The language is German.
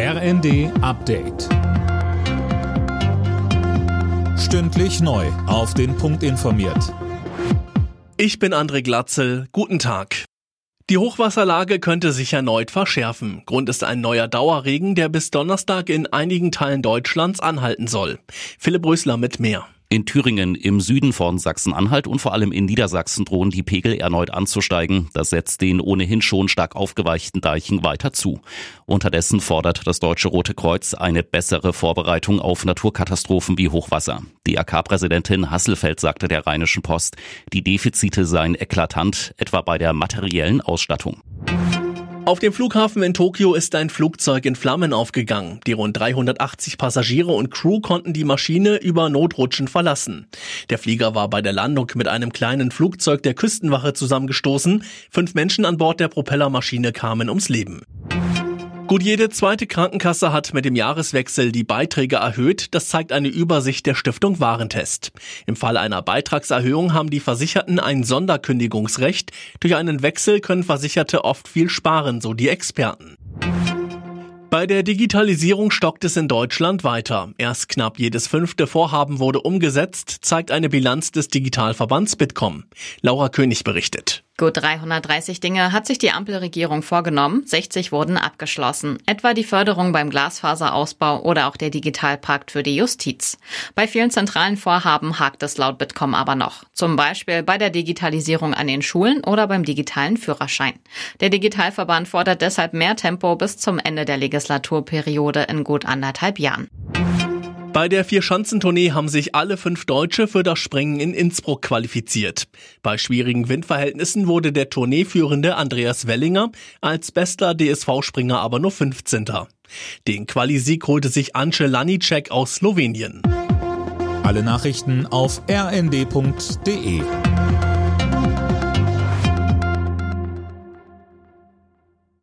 RND Update. Stündlich neu. Auf den Punkt informiert. Ich bin André Glatzel. Guten Tag. Die Hochwasserlage könnte sich erneut verschärfen. Grund ist ein neuer Dauerregen, der bis Donnerstag in einigen Teilen Deutschlands anhalten soll. Philipp Rösler mit mehr. In Thüringen, im Süden von Sachsen-Anhalt und vor allem in Niedersachsen drohen die Pegel erneut anzusteigen. Das setzt den ohnehin schon stark aufgeweichten Deichen weiter zu. Unterdessen fordert das Deutsche Rote Kreuz eine bessere Vorbereitung auf Naturkatastrophen wie Hochwasser. DRK-Präsidentin Hasselfeld sagte der Rheinischen Post, die Defizite seien eklatant, etwa bei der materiellen Ausstattung. Auf dem Flughafen in Tokio ist ein Flugzeug in Flammen aufgegangen. Die rund 380 Passagiere und Crew konnten die Maschine über Notrutschen verlassen. Der Flieger war bei der Landung mit einem kleinen Flugzeug der Küstenwache zusammengestoßen. Fünf Menschen an Bord der Propellermaschine kamen ums Leben. Gut jede zweite Krankenkasse hat mit dem Jahreswechsel die Beiträge erhöht. Das zeigt eine Übersicht der Stiftung Warentest. Im Fall einer Beitragserhöhung haben die Versicherten ein Sonderkündigungsrecht. Durch einen Wechsel können Versicherte oft viel sparen, so die Experten. Bei der Digitalisierung stockt es in Deutschland weiter. Erst knapp jedes fünfte Vorhaben wurde umgesetzt, zeigt eine Bilanz des Digitalverbands Bitkom. Laura König berichtet. Gut 330 Dinge hat sich die Ampelregierung vorgenommen, 60 wurden abgeschlossen, etwa die Förderung beim Glasfaserausbau oder auch der Digitalpakt für die Justiz. Bei vielen zentralen Vorhaben hakt es laut Bitkom aber noch, zum Beispiel bei der Digitalisierung an den Schulen oder beim digitalen Führerschein. Der Digitalverband fordert deshalb mehr Tempo bis zum Ende der Legislaturperiode in gut anderthalb Jahren. Bei der Vier-Schanzentournee haben sich alle fünf Deutsche für das Springen in Innsbruck qualifiziert. Bei schwierigen Windverhältnissen wurde der Tourneeführende Andreas Wellinger als bester DSV-Springer aber nur 15. Den Qualisieg holte sich Ance Lanicek aus Slowenien. Alle Nachrichten auf rnd.de